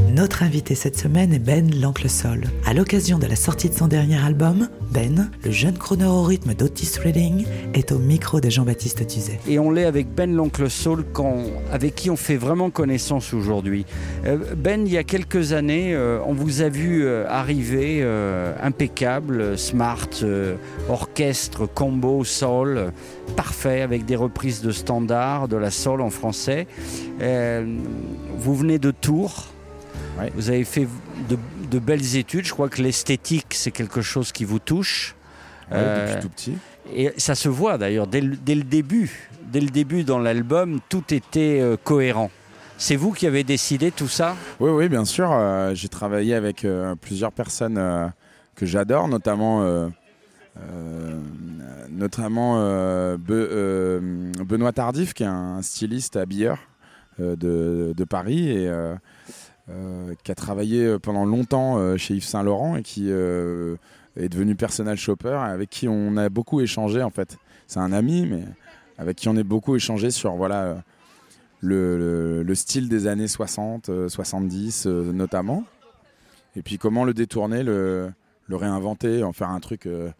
Notre invité cette semaine est Ben l'Oncle Sol. À l'occasion de la sortie de son dernier album, Ben, le jeune chroner au rythme d'Otis Redding, est au micro de Jean-Baptiste Tuzet. Et on l'est avec Ben l'oncle quand- avec qui on fait vraiment connaissance aujourd'hui. Euh, ben, il y a quelques années, euh, on vous a vu euh, arriver impeccable, smart, orchestre, combo, euh, parfait, avec des reprises de standards, de la soul en français. Vous venez de Tours. Ouais. Vous avez fait de, de belles études. Je crois que l'esthétique, c'est quelque chose qui vous touche. Ouais, Euh, depuis tout petit. et ça se voit d'ailleurs dès, le- dès le début. Dès le début dans l'album, tout était euh, cohérent. C'est vous qui avez décidé tout ça? Oui, oui, bien sûr. euh, j'ai travaillé avec plusieurs personnes que j'adore, notamment, euh, notamment euh, Be- euh, Benoît Tardif, qui est un styliste habilleur de, de Paris et qui a travaillé pendant longtemps euh, chez Yves Saint Laurent et qui euh, est devenu personal shopper, avec qui on a beaucoup échangé en fait. C'est un ami, mais avec qui on a beaucoup échangé sur voilà. euh, le, le- le style des années 60, euh, 70 euh, notamment. Et puis comment le détourner, le, réinventer, en faire un truc euh,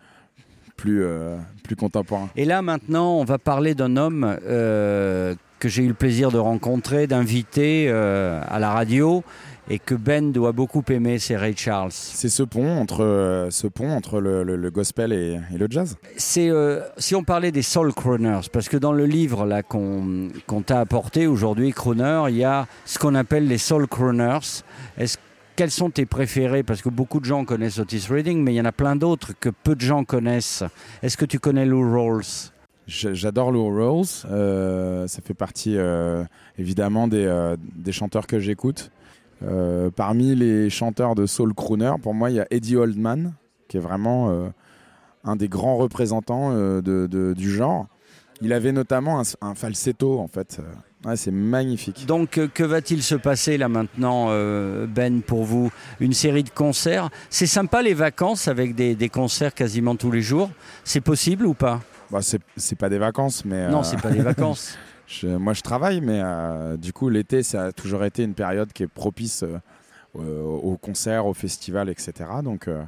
plus, euh, plus contemporain. Et là maintenant, on va parler d'un homme euh, que j'ai eu le plaisir de rencontrer, d'inviter euh, à la radio et que Ben doit beaucoup aimer, c'est Ray Charles. C'est ce pont entre, euh, ce pont entre le, le- le gospel et, et le jazz? C'est euh, si on parlait des soul crooners, parce que dans le livre là qu'on qu'on t'a apporté aujourd'hui, crooner, il y a ce qu'on appelle les soul crooners. Est-ce quels sont tes préférés? Parce que beaucoup de gens connaissent Otis Redding, mais il y en a plein d'autres que peu de gens connaissent. Est-ce que tu connais Lou Rawls? J'adore Lou Rawls. euh, ça fait partie euh, évidemment des, euh, des chanteurs que j'écoute. Euh, parmi les chanteurs de soul crooner, pour moi, il y a Eddie Oldman, qui est vraiment un des grands représentants du genre. Il avait notamment un, falsetto, en fait. C'est magnifique. Donc, que va-t-il se passer là maintenant, Ben, pour vous? Une série de concerts? C'est sympa les vacances avec des, des concerts quasiment tous les jours. C'est possible ou pas? Bah, c'est c'est pas des vacances, mais Non, euh, c'est pas des vacances. je- moi je travaille, mais euh, du coup l'été ça a toujours été une période qui est propice euh, aux concerts, aux festivals, etc. Donc euh,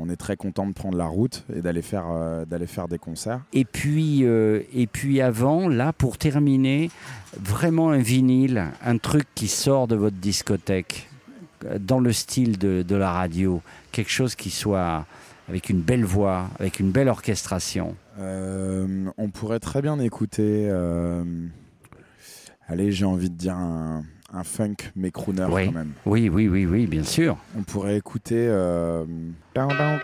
on est très content de prendre la route et d'aller faire, euh, d'aller faire des concerts. Et puis, euh, et puis avant, là, pour terminer, vraiment un vinyle, un truc qui sort de votre discothèque, dans le style de, de la radio, quelque chose qui soit avec une belle voix, avec une belle orchestration. Euh, on pourrait très bien écouter. euh, allez, j'ai envie de dire un, un funk mais crooner Oui. quand même. Oui, oui, oui, oui, bien sûr. On pourrait écouter. euh, down, down,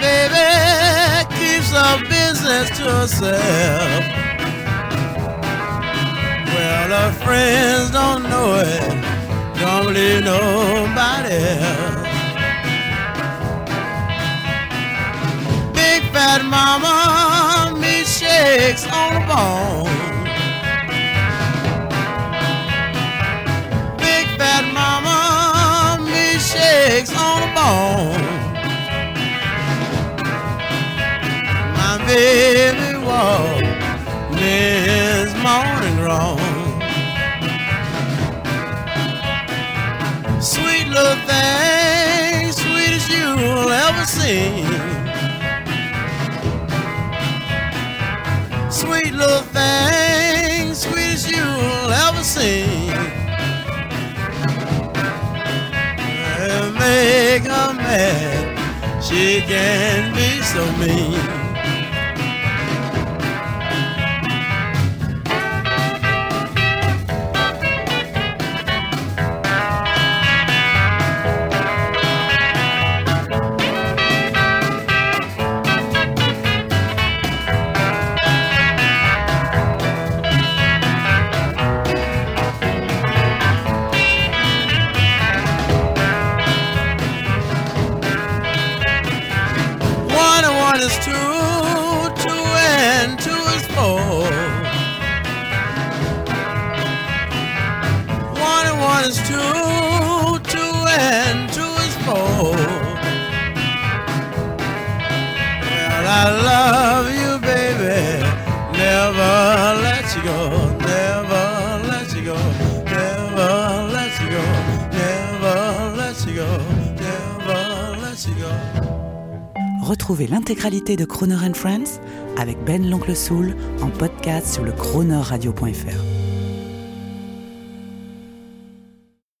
Baby, keeps the business to herself. Well, her friends don't know it, don't believe nobody else. Big fat mama, me shakes on the bone. Morning wrong. Sweet little thing, sweet as you'll ever see. Sweet little thing, sweet as you'll ever see. Make her mad. She can be so mean. Retrouvez l'intégralité de Croner Friends avec Ben l'Oncle Soul en podcast sur le cronerradio.fr.